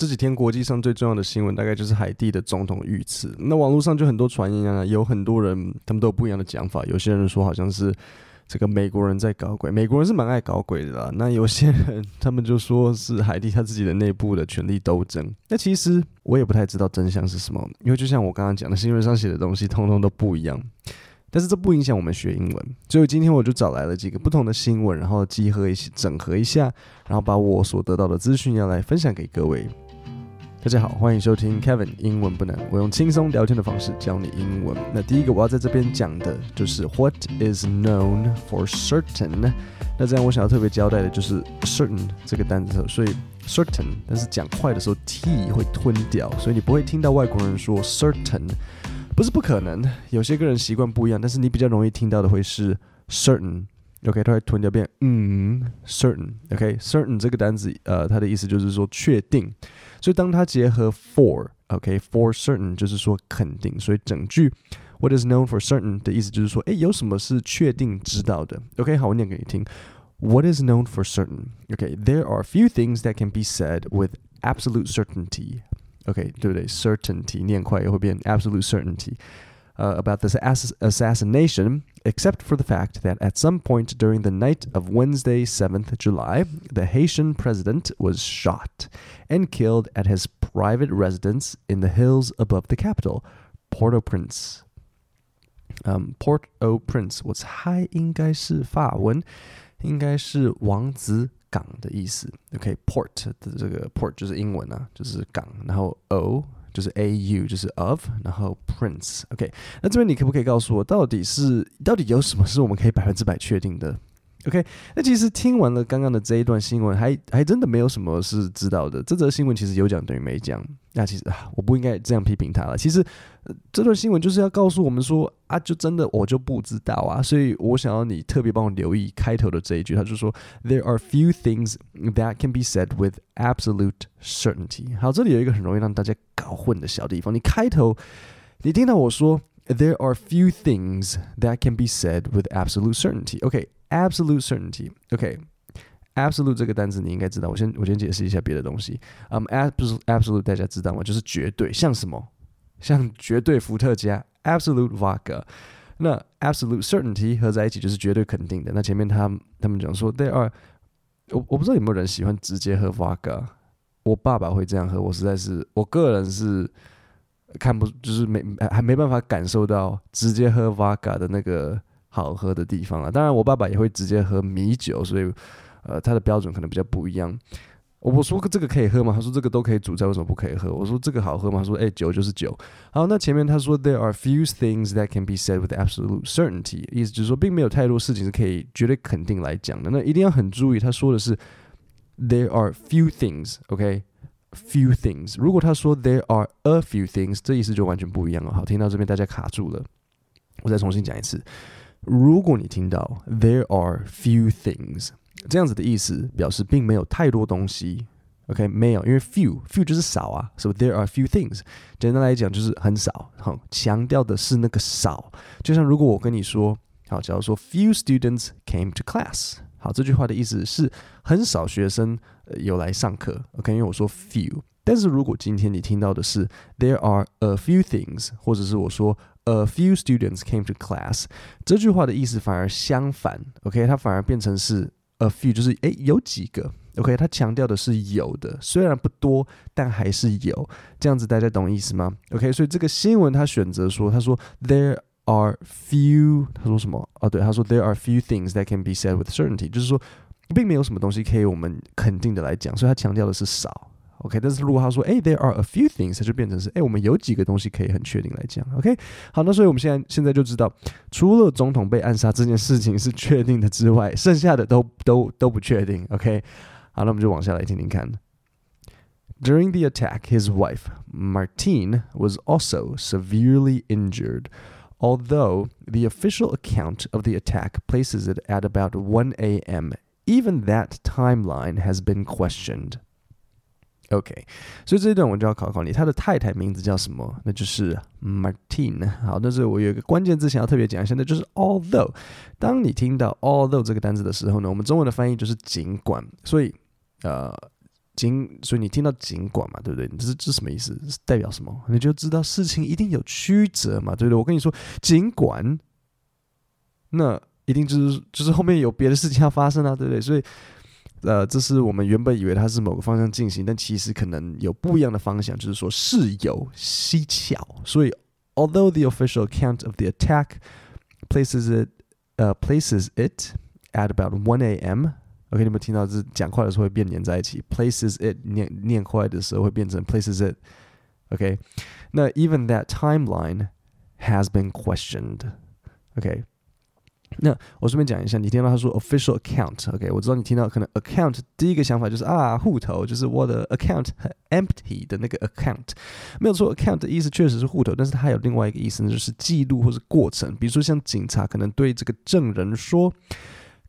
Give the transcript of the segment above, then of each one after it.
这几天国际上最重要的新闻，大概就是海地的总统遇刺。那网络上就很多传言啊，有很多人他们都有不一样的讲法。有些人说好像是这个美国人在搞鬼，美国人是蛮爱搞鬼的啦。那有些人他们就说是海地他自己的内部的权力斗争。那其实我也不太知道真相是什么，因为就像我刚刚讲的，新闻上写的东西通通都不一样。但是这不影响我们学英文，所以今天我就找来了几个不同的新闻，然后集合一起整合一下，然后把我所得到的资讯要来分享给各位。大家好，欢迎收听 Kevin 英文不难，我用轻松聊天的方式教你英文。那第一个我要在这边讲的就是 What is known for certain？那这样我想要特别交代的就是 certain 这个单词，所以 certain，但是讲快的时候 t 会吞掉，所以你不会听到外国人说 certain。不是不可能，有些个人习惯不一样，但是你比较容易听到的会是 certain，OK，它会吞掉变嗯 certain，OK，certain 这个单词，呃，它的意思就是说确定，所以当它结合 for，OK，for certain 就是说肯定，所以整句 What is known for certain 的意思就是说，诶，有什么是确定知道的？OK，好，我念给你听，What is known for certain？OK，there are few things that can be said with absolute certainty。OK，对不对？Certainty 念快也会变 absolute certainty。 Uh, about this ass assassination, except for the fact that at some point during the night of Wednesday, 7th July, the Haitian president was shot and killed at his private residence in the hills above the capital, Port-au-Prince. Um, Port-au-Prince，我猜应该是法文，应该是王子。港的意思，OK，port、okay, 的这个 port 就是英文啊，就是港，然后 o 就是 a u 就是 of，然后 prince。OK，那这边你可不可以告诉我，到底是到底有什么是我们可以百分之百确定的？OK，那其实听完了刚刚的这一段新闻，还还真的没有什么是知道的。这则新闻其实有讲等于没讲。那其实啊，我不应该这样批评他了。其实，这段新闻就是要告诉我们说啊，就真的我就不知道啊。所以我想要你特别帮我留意开头的这一句，他就说：“There are few things that can be said with absolute certainty。”好，这里有一个很容易让大家搞混的小地方。你开头，你听到我说 “There are few things that can be said with absolute certainty”。OK。Absolute certainty，OK，absolute、这个单词你应该知道。我先我先解释一下别的东西。嗯、um,，absolute absolute 大家知道吗？就是绝对，像什么？像绝对伏特加，absolute vodka。那 absolute certainty 合在一起就是绝对肯定的。那前面他他们讲说，there are，我我不知道有没有人喜欢直接喝 vodka。我爸爸会这样喝，我实在是我个人是看不，就是没还没办法感受到直接喝 vodka 的那个。好喝的地方啊，当然我爸爸也会直接喝米酒，所以，呃，他的标准可能比较不一样。我说这个可以喝吗？他说这个都可以煮菜，为什么不可以喝？我说这个好喝吗？他说哎，酒就是酒。好，那前面他说 There are few things that can be said with absolute certainty，意思就是说并没有太多事情是可以绝对肯定来讲的。那一定要很注意，他说的是 There are few things，OK，few things。如果他说 There are a few things，这意思就完全不一样了。好，听到这边大家卡住了，我再重新讲一次。如果你听到 there are few things 这样子的意思，表示并没有太多东西。OK，没有，因为 few few 就是少啊，所以 there are few things。简单来讲就是很少。好，强调的是那个少。就像如果我跟你说，好，假如说 few students came to class，好，这句话的意思是很少学生有来上课。OK，因为我说 few。但是如果今天你听到的是 there are a few things，或者是我说。A few students came to class，这句话的意思反而相反，OK，它反而变成是 a few，就是诶有几个，OK，它强调的是有的，虽然不多，但还是有，这样子大家懂意思吗？OK，所以这个新闻他选择说，他说 there are few，他说什么？哦，对，他说 there are few things that can be said with certainty，就是说并没有什么东西可以我们肯定的来讲，所以他强调的是少。OK，但是如果他说，诶，there are a few things，它就变成是，诶，我们有几个东西可以很确定来讲。OK，好，那所以我们现在现在就知道，除了总统被暗杀这件事情是确定的之外，剩下的都都都不确定。OK，好，那我们就往下来听听看。During the attack, his wife Martine was also severely injured, although the official account of the attack places it at about 1 a.m. Even that timeline has been questioned. OK，所以这一段我就要考考你，他的太太名字叫什么？那就是 Martin。好，但是我有一个关键字想要特别讲一下，那就是 although。当你听到 although 这个单词的时候呢，我们中文的翻译就是尽管。所以，呃，尽，所以你听到尽管嘛，对不对？这是这什么意思？代表什么？你就知道事情一定有曲折嘛，对不对？我跟你说，尽管，那一定就是就是后面有别的事情要发生啊，对不对？所以，呃，这是我们原本以为它是某个方向进行，但其实可能有不一样的方向，就是说事有蹊跷。所以，although the official account of the attack places it, uh, places it at about one a.m. OK，你们听到这讲快的时候会变连在一起，places it 念念快的时候会变成 places it。OK，那 even that timeline has been questioned。OK，那我顺便讲一下，你听到他说 official account，OK，我知道你听到可能 account 第一个想法就是啊户头，就是我的 account 很 empty 的那个 account，没有错，account 的意思确实是户头，但是它有另外一个意思呢，就是记录或是过程，比如说像警察可能对这个证人说。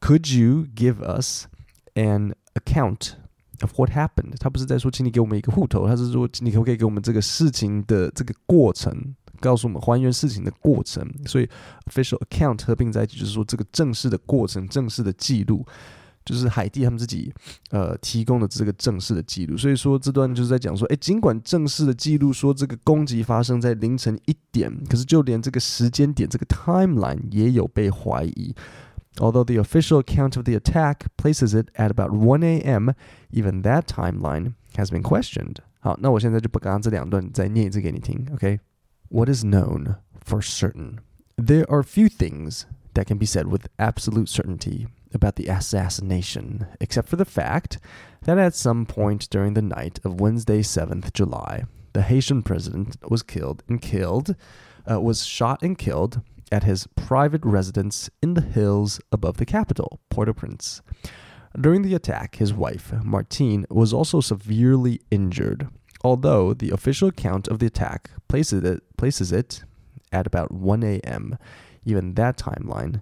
Could you give us an account of what happened？他不是在说，请你给我们一个户头，他是说，你可不可以给我们这个事情的这个过程，告诉我们还原事情的过程。所以，official account 合并在一起，就是说这个正式的过程，正式的记录，就是海蒂他们自己呃提供的这个正式的记录。所以说，这段就是在讲说，诶，尽管正式的记录说这个攻击发生在凌晨一点，可是就连这个时间点，这个 timeline 也有被怀疑。Although the official account of the attack places it at about 1 a.m., even that timeline has been questioned. 好，那我现在就把刚刚这两段再念一次给你听，OK? What is known for certain? There are few things that can be said with absolute certainty about the assassination, except for the fact that at some point during the night of Wednesday, 7th July, the Haitian president was killed and killed, uh, was shot and killed at his private residence in the hills above the capital, Port-au-Prince. During the attack, his wife, Martine, was also severely injured, although the official account of the attack places it, places it at about 1 a.m. Even that timeline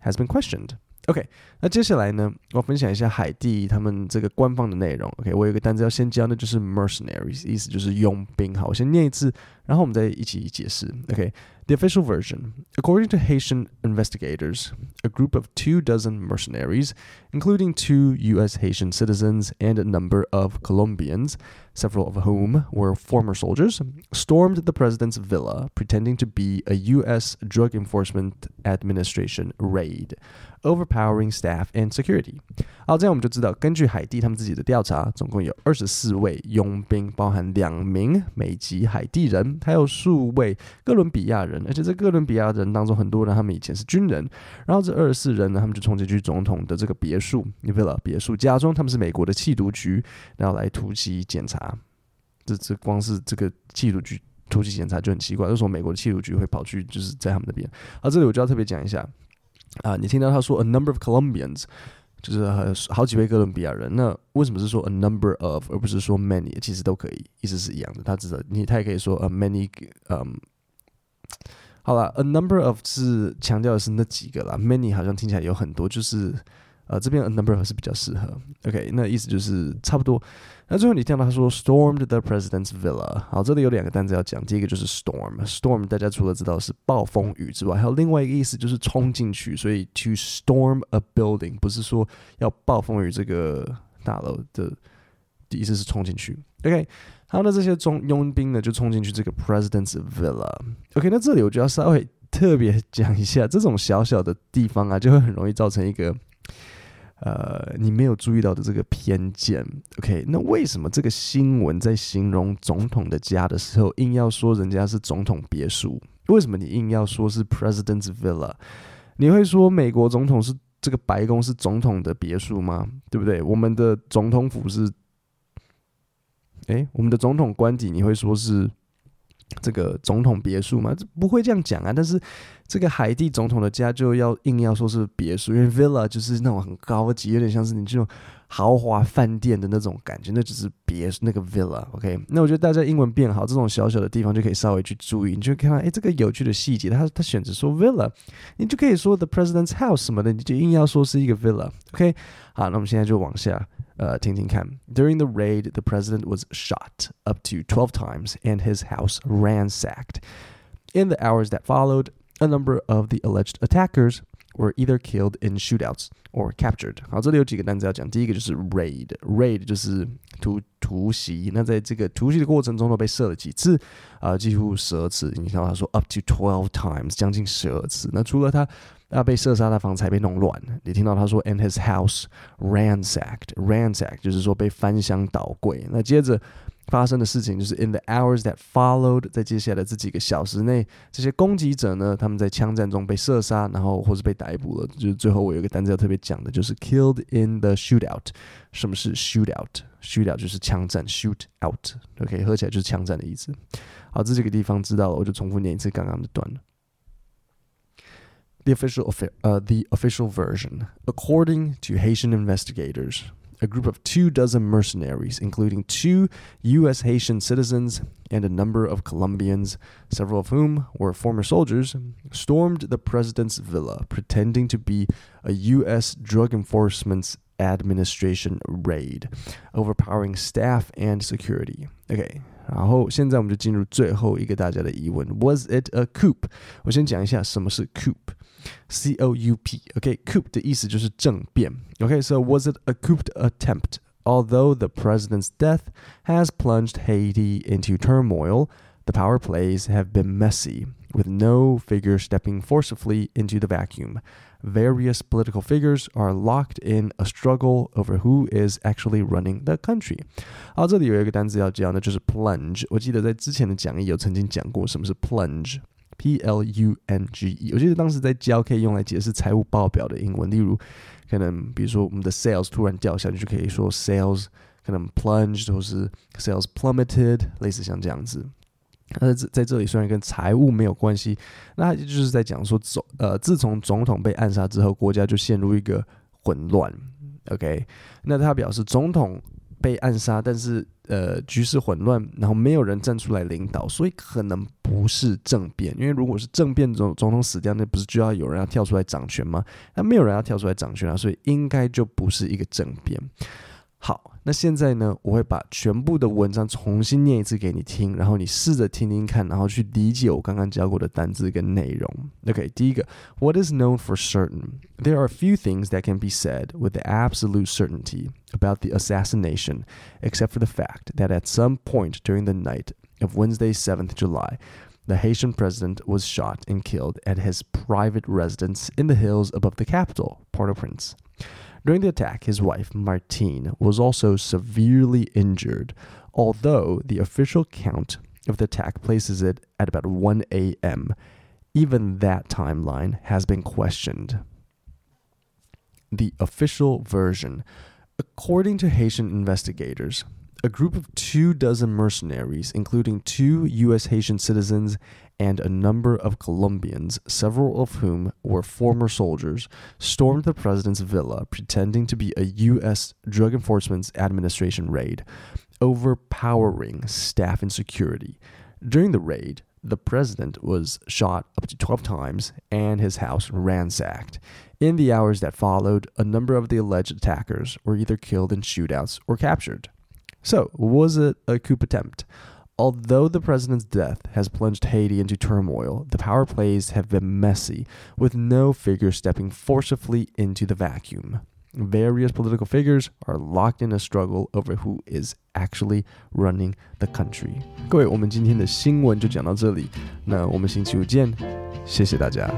has been questioned. OK，那接下来呢，我分享一下海地他们这个官方的内容。OK，我有一个单词要先教，那就是 mercenaries，意思就是佣兵。好，我先念一次，然后我们再一起解释。OK。The official version. According to Haitian investigators, a group of two dozen mercenaries, including two U.S. Haitian citizens and a number of Colombians, Several of whom were former soldiers, stormed the president's villa, pretending to be a U.S. Drug Enforcement Administration raid, overpowering staff and security. 好，这样我们就知道，根据海地他们自己的调查，总共有二十四位佣兵，包含两名美籍海地人，还有数位哥伦比亚人。而且这哥伦比亚人当中，很多人他们以前是军人。然后这二十四人呢，他们就冲进去总统的这个别墅，villa 别墅，假装他们是美国的缉毒局，然后来突击检查。这这光是这个缉毒局突击检查就很奇怪，为什么美国的缉毒局会跑去就是在他们那边？啊这里我就要特别讲一下啊，你听到他说 a number of Colombians。就是好几位哥伦比亚人，那为什么是说 a number of 而不是说 many？其实都可以，意思是一样的。他知道你，他也可以说 a many，嗯，好了，a number of 是强调的是那几个啦，many 好像听起来有很多，就是。呃，这边 a number 还是比较适合，OK，那意思就是差不多。那最后你听到他说 stormed the president's villa，好，这里有两个单词要讲，第一个就是 storm，storm 大家除了知道是暴风雨之外，还有另外一个意思就是冲进去，所以 to storm a building 不是说要暴风雨这个大楼的，意思是冲进去，OK，好，那这些中佣兵呢就冲进去这个 president's villa，OK，那这里我就要稍微特别讲一下，这种小小的地方啊，就会很容易造成一个。呃，你没有注意到的这个偏见，OK？那为什么这个新闻在形容总统的家的时候，硬要说人家是总统别墅？为什么你硬要说是 President's Villa？你会说美国总统是这个白宫是总统的别墅吗？对不对？我们的总统府是，诶，我们的总统官邸，你会说是？这个总统别墅嘛，这不会这样讲啊。但是这个海地总统的家就要硬要说是别墅，因为 villa 就是那种很高级，有点像是你这种豪华饭店的那种感觉，那只是别那个 villa。OK，那我觉得大家英文变好，这种小小的地方就可以稍微去注意，你就看到哎，这个有趣的细节，他他选择说 villa，你就可以说 the president's house 什么的，你就硬要说是一个 villa。OK，好，那我们现在就往下。Uh, During the raid, the president was shot up to 12 times and his house ransacked. In the hours that followed, a number of the alleged attackers were either killed in shootouts or captured。好，这里有几个单词要讲。第一个就是 raid，raid 就是突突袭。那在这个突袭的过程中呢，被射了几次？啊、呃，几乎十二次。你看到他说 up to twelve times，将近十二次。那除了他 啊被射杀，的房子还被弄乱。你听到他说 and his house ransacked，ransacked 就是说被翻箱倒柜。那接着。发生的事情就是 in the hours that followed，在接下来这几个小时内，这些攻击者呢，他们在枪战中被射杀，然后或是被逮捕了。就是最后我有一个单词要特别讲的，就是 killed in the shootout。什么是 shootout？shootout 就是枪战，shoot out。OK，合起来就是枪战的意思。好，这几个地方知道了，我就重复念一次刚刚的段。The official, uh, the official version, according to Haitian investigators. a group of two dozen mercenaries, including two U.S. Haitian citizens and a number of Colombians, several of whom were former soldiers, stormed the president's villa, pretending to be a U.S. Drug Enforcement Administration raid, overpowering staff and security. Okay. 然后现在我们就进入最后一个大家的疑问：Was it a coup？我先讲一下什么是 coup。C O U P. Okay, coup 的意思就是政变。Okay, so was it a coup attempt? Although the president's death has plunged Haiti into turmoil, the power plays have been messy, with no figure stepping forcefully into the vacuum. Various political figures are locked in a struggle over who is actually running the country. 好，这里有一个单词要讲的，就是 plunge。我记得在之前的讲义有曾经讲过什么是 plunge。P L U N G E，我记得当时在教可以用来解释财务报表的英文，例如可能比如说我们的 sales 突然掉下去，就可以说 sales 可能 plunged 或是 sales plummeted，类似像这样子。 那在在这里虽然跟财务没有关系，那就是在讲说总呃自从总统被暗杀之后，国家就陷入一个混乱。OK，那他表示总统。被暗杀，但是呃局势混乱，然后没有人站出来领导，所以可能不是政变。因为如果是政变，总总统死掉，那不是就要有人要跳出来掌权吗？那没有人要跳出来掌权啊，所以应该就不是一个政变。好，那现在呢，我会把全部的文章重新念一次给你听，然后你试着听听看，然后去理解我刚刚教过的单字跟内容。OK，第一个，What is known for certain? There are a few things that can be said with the absolute certainty about the assassination, except for the fact that at some point during the night of Wednesday, 7th July, the Haitian president was shot and killed at his private residence in the hills above the capital, Port-au-Prince. During the attack, his wife, Martine, was also severely injured, although the official count of the attack places it at about 1 a.m. Even that timeline has been questioned. The official version. According to Haitian investigators, a group of two dozen mercenaries, including two U.S. Haitian citizens and a number of Colombians, several of whom were former soldiers, stormed the president's villa pretending to be a U.S. Drug Enforcement Administration raid, overpowering staff and security. During the raid, the president was shot up to 12 times and his house ransacked. In the hours that followed, a number of the alleged attackers were either killed in shootouts or captured. So, was it a coup attempt? Although the president's death has plunged Haiti into turmoil, the power plays have been messy, with no figure stepping forcefully into the vacuum. Various political figures are locked in a struggle over who is actually running the country. 各位，我们今天的新闻就讲到这里，那我们星期五见，谢谢大家。